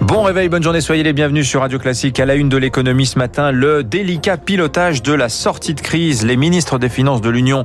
Bon réveil, bonne journée, soyez les bienvenus sur Radio Classique. À la une de l'économie ce matin, le délicat pilotage de la sortie de crise. Les ministres des Finances de l'Union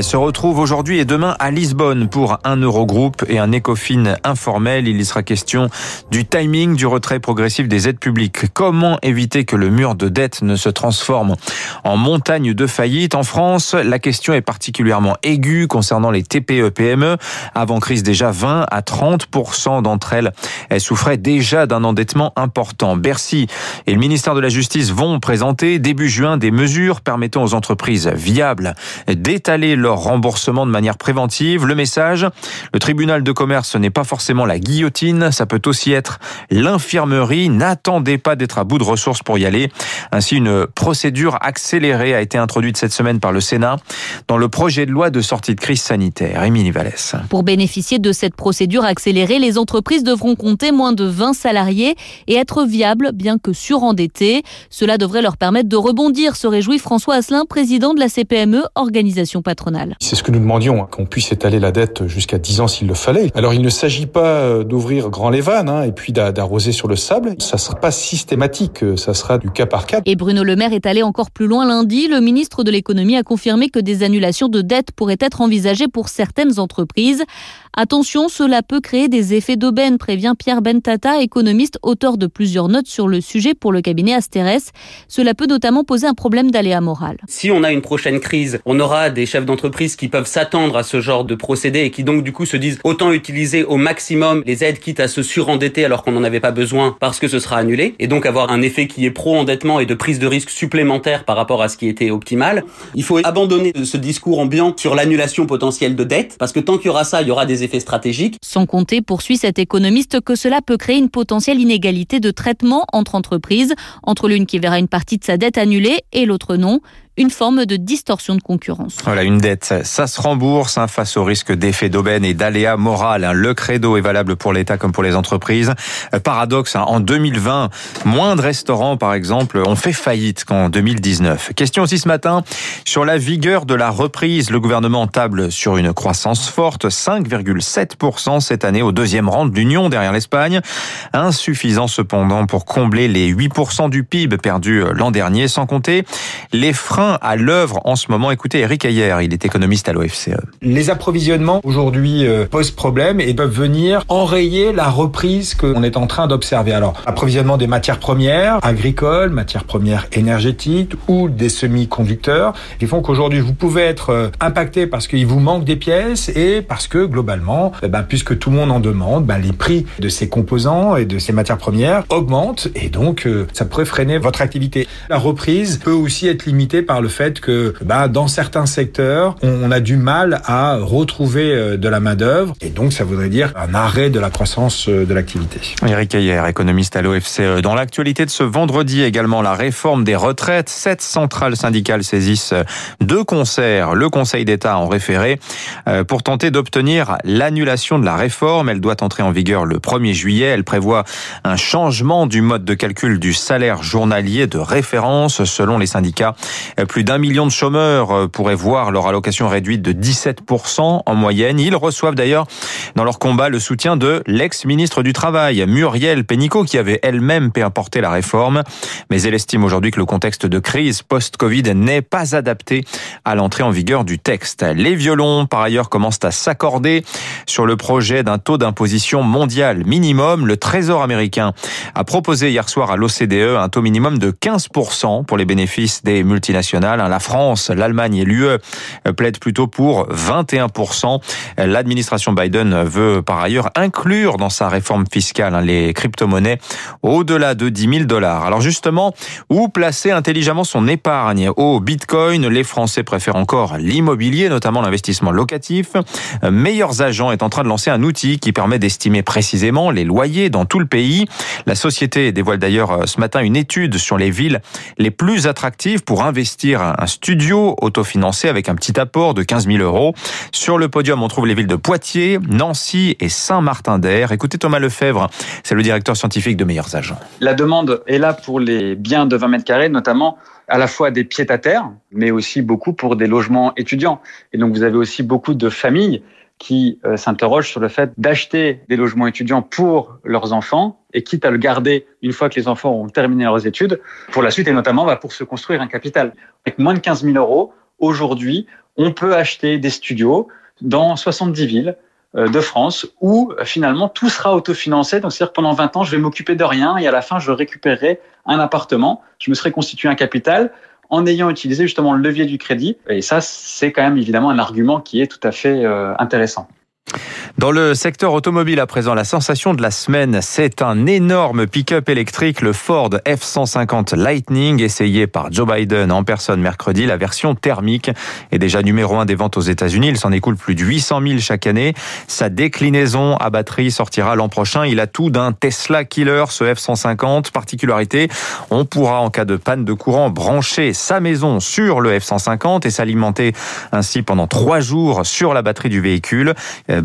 se retrouvent aujourd'hui et demain à Lisbonne pour un Eurogroupe et un ECOFIN informel. Il y sera question du timing du retrait progressif des aides publiques. Comment éviter que le mur de dette ne se transforme en montagne de faillite En France, la question est particulièrement aiguë concernant les TPE-PME. Avant crise, déjà 20 à 30% d'entre elles, souffraient déjà endettement important. Bercy et le ministère de la Justice vont présenter début juin des mesures permettant aux entreprises viables d'étaler leur remboursement de manière préventive. Le message, le tribunal de commerce n'est pas forcément la guillotine, ça peut aussi être l'infirmerie. N'attendez pas d'être à bout de ressources pour y aller. Ainsi, une procédure accélérée a été introduite cette semaine par le Sénat dans le projet de loi de sortie de crise sanitaire. Émilie Vallès. Pour bénéficier de cette procédure accélérée, les entreprises devront compter moins de 20 salariés et être viables bien que surendettés. Cela devrait leur permettre de rebondir, se réjouit François Asselin, président de la CPME, organisation patronale. C'est ce que nous demandions, hein, qu'on puisse étaler la dette jusqu'à 10 ans s'il le fallait. Alors il ne s'agit pas euh, d'ouvrir grand les vannes hein, et puis d'arroser sur le sable. Ça ne sera pas systématique, euh, ça sera du cas par cas. Et Bruno Le Maire est allé encore plus loin lundi. Le ministre de l'économie a confirmé que des annulations de dettes pourraient être envisagées pour certaines entreprises. Attention, cela peut créer des effets d'aubaine, prévient Pierre Bentata, économiste, auteur de plusieurs notes sur le sujet pour le cabinet Asterès. Cela peut notamment poser un problème d'aléa moral. Si on a une prochaine crise, on aura des chefs d'entreprise qui peuvent s'attendre à ce genre de procédé et qui donc du coup se disent autant utiliser au maximum les aides quitte à se surendetter alors qu'on n'en avait pas besoin parce que ce sera annulé et donc avoir un effet qui est pro-endettement et de prise de risque supplémentaire par rapport à ce qui était optimal. Il faut abandonner ce discours ambiant sur l'annulation potentielle de dettes parce que tant qu'il y aura ça, il y aura des Sans compter, poursuit cet économiste, que cela peut créer une potentielle inégalité de traitement entre entreprises, entre l'une qui verra une partie de sa dette annulée et l'autre non une forme de distorsion de concurrence. Voilà, une dette, ça se rembourse hein, face au risque d'effet d'aubaine et d'aléa moral. Hein. Le credo est valable pour l'État comme pour les entreprises. Euh, paradoxe, hein, en 2020, moins de restaurants, par exemple, ont fait faillite qu'en 2019. Question aussi ce matin sur la vigueur de la reprise. Le gouvernement table sur une croissance forte, 5,7% cette année au deuxième rang de l'Union derrière l'Espagne. Insuffisant cependant pour combler les 8% du PIB perdu euh, l'an dernier, sans compter les freins à l'œuvre en ce moment. Écoutez Eric Ayer, il est économiste à l'OFCE. Les approvisionnements aujourd'hui euh, posent problème et peuvent venir enrayer la reprise qu'on est en train d'observer. Alors, approvisionnement des matières premières agricoles, matières premières énergétiques ou des semi-conducteurs qui font qu'aujourd'hui vous pouvez être euh, impacté parce qu'il vous manque des pièces et parce que globalement, eh ben, puisque tout le monde en demande, ben, les prix de ces composants et de ces matières premières augmentent et donc euh, ça pourrait freiner votre activité. La reprise peut aussi être limitée par le fait que bah, dans certains secteurs, on a du mal à retrouver euh, de la main-d'œuvre et donc ça voudrait dire un arrêt de la croissance euh, de l'activité. Eric Ayer, économiste à l'OFCE. Dans l'actualité de ce vendredi également, la réforme des retraites. Sept centrales syndicales saisissent euh, deux concerts le Conseil d'État en référé pour tenter d'obtenir l'annulation de la réforme. Elle doit entrer en vigueur le 1er juillet. Elle prévoit un changement du mode de calcul du salaire journalier de référence selon les syndicats. Plus d'un million de chômeurs euh, pourraient voir leur allocation réduite de 17% en moyenne. Ils reçoivent d'ailleurs dans leur combat le soutien de l'ex-ministre du Travail, Muriel Pénicaud, qui avait elle-même apporté la réforme. Mais elle estime aujourd'hui que le contexte de crise post-Covid n'est pas adapté à l'entrée en vigueur du texte. Les violons, par ailleurs, commencent à s'accorder sur le projet d'un taux d'imposition mondial minimum. Le Trésor américain a proposé hier soir à l'OCDE un taux minimum de 15% pour les bénéfices des multinationales Hein. La France, l'Allemagne et l'UE plaident plutôt pour 21%. L'administration Biden veut par ailleurs inclure dans sa réforme fiscale hein, les crypto-monnaies au-delà de 10 000 dollars. Alors justement, où placer intelligemment son épargne? Au Bitcoin, les Français préfèrent encore l'immobilier, notamment l'investissement locatif. Meilleurs Agents est en train de lancer un outil qui permet d'estimer précisément les loyers dans tout le pays. La société dévoile d'ailleurs euh, ce matin une étude sur les villes les plus attractives pour investir un studio autofinancé avec un petit apport de 15 000 euros. Sur le podium, on trouve les villes de Poitiers, Nancy et Saint-Martin-d'Air. Écoutez Thomas Lefebvre, c'est le directeur scientifique de Meilleurs Agents. La demande est là pour les biens de 20 mètres carrés, notamment à la fois des pieds à terre, mais aussi beaucoup pour des logements étudiants. Et donc vous avez aussi beaucoup de familles qui euh, s'interrogent sur le fait d'acheter des logements étudiants pour leurs enfants et quitte à le garder une fois que les enfants ont terminé leurs études pour la suite et notamment bah, pour se construire un capital. Avec moins de 15 000 euros, aujourd'hui, on peut acheter des studios dans 70 villes euh, de France où finalement tout sera autofinancé. Donc c'est-à-dire pendant 20 ans, je vais m'occuper de rien et à la fin, je récupérerai un appartement. Je me serai constitué un capital en ayant utilisé justement le levier du crédit. Et ça, c'est quand même évidemment un argument qui est tout à fait euh, intéressant. Dans le secteur automobile à présent, la sensation de la semaine, c'est un énorme pick-up électrique, le Ford F-150 Lightning, essayé par Joe Biden en personne mercredi. La version thermique est déjà numéro un des ventes aux États-Unis. Il s'en écoule plus de 800 000 chaque année. Sa déclinaison à batterie sortira l'an prochain. Il a tout d'un Tesla killer, ce F-150. Particularité, on pourra en cas de panne de courant brancher sa maison sur le F-150 et s'alimenter ainsi pendant trois jours sur la batterie du véhicule. Euh,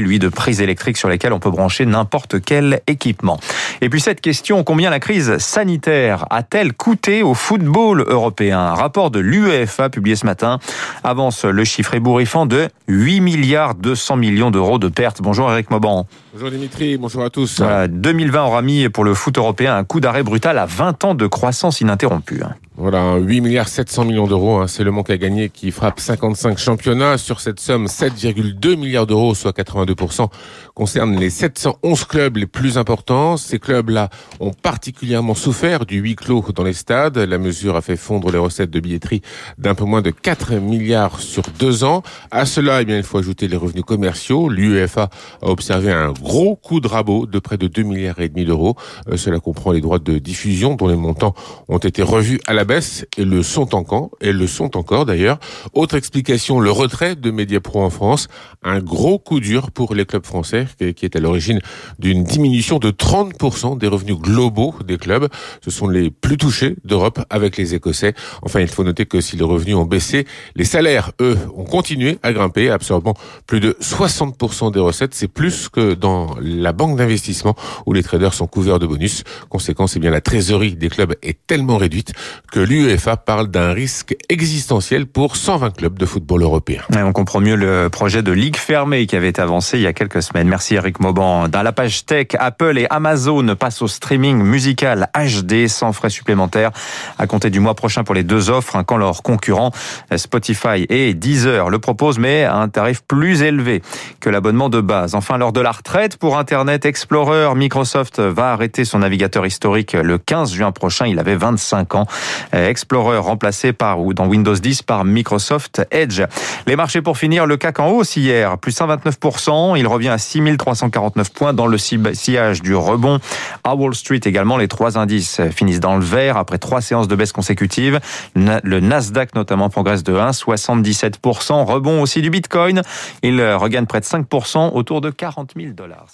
lui, de prises électriques sur lesquelles on peut brancher n'importe quel équipement. Et puis cette question, combien la crise sanitaire a-t-elle coûté au football européen? Un rapport de l'UEFA publié ce matin avance le chiffre ébouriffant de 8 milliards 200 millions d'euros de pertes. Bonjour Eric Mauban. Bonjour Dimitri, bonjour à tous. 2020 aura mis pour le foot européen un coup d'arrêt brutal à 20 ans de croissance ininterrompue. Voilà, 8 milliards 700 millions d'euros, hein, c'est le manque à gagner qui frappe 55 championnats. Sur cette somme, 7,2 milliards d'euros, soit 82%, concernent les 711 clubs les plus importants. Ces clubs-là ont particulièrement souffert du huis clos dans les stades. La mesure a fait fondre les recettes de billetterie d'un peu moins de 4 milliards sur deux ans. À cela, eh il faut ajouter les revenus commerciaux. L'UEFA a observé un gros coup de rabot de près de 2 milliards et demi d'euros. Euh, cela comprend les droits de diffusion dont les montants ont été revus à la baisse et le sont encore, et le sont encore d'ailleurs. Autre explication, le retrait de Mediapro en France, un gros coup dur pour les clubs français qui est à l'origine d'une diminution de 30% des revenus globaux des clubs. Ce sont les plus touchés d'Europe avec les Écossais. Enfin, il faut noter que si les revenus ont baissé, les salaires, eux, ont continué à grimper, absorbant plus de 60% des recettes. C'est plus que dans la banque d'investissement où les traders sont couverts de bonus. Conséquence, eh bien, la trésorerie des clubs est tellement réduite que l'UEFA parle d'un risque existentiel pour 120 clubs de football européen. on comprend mieux le projet de ligue fermée qui avait été avancé il y a quelques semaines. Merci Eric Mauban. Dans la page tech, Apple et Amazon passent au streaming musical HD sans frais supplémentaires à compter du mois prochain pour les deux offres, hein, quand leurs concurrents Spotify et Deezer le proposent, mais à un tarif plus élevé que l'abonnement de base. Enfin, lors de la retraite pour Internet Explorer, Microsoft va arrêter son navigateur historique le 15 juin prochain. Il avait 25 ans. Euh, Explorer remplacé par ou dans Windows 10 par Microsoft Edge. Les marchés pour finir, le CAC en hausse hier, plus 129%. Il revient à 6349 points dans le sillage du rebond. À Wall Street également, les trois indices finissent dans le vert après trois séances de baisse consécutives. Le Nasdaq notamment progresse de 1,77%. Rebond aussi du Bitcoin. Il regagne près de 5% autour de 40 000 dollars.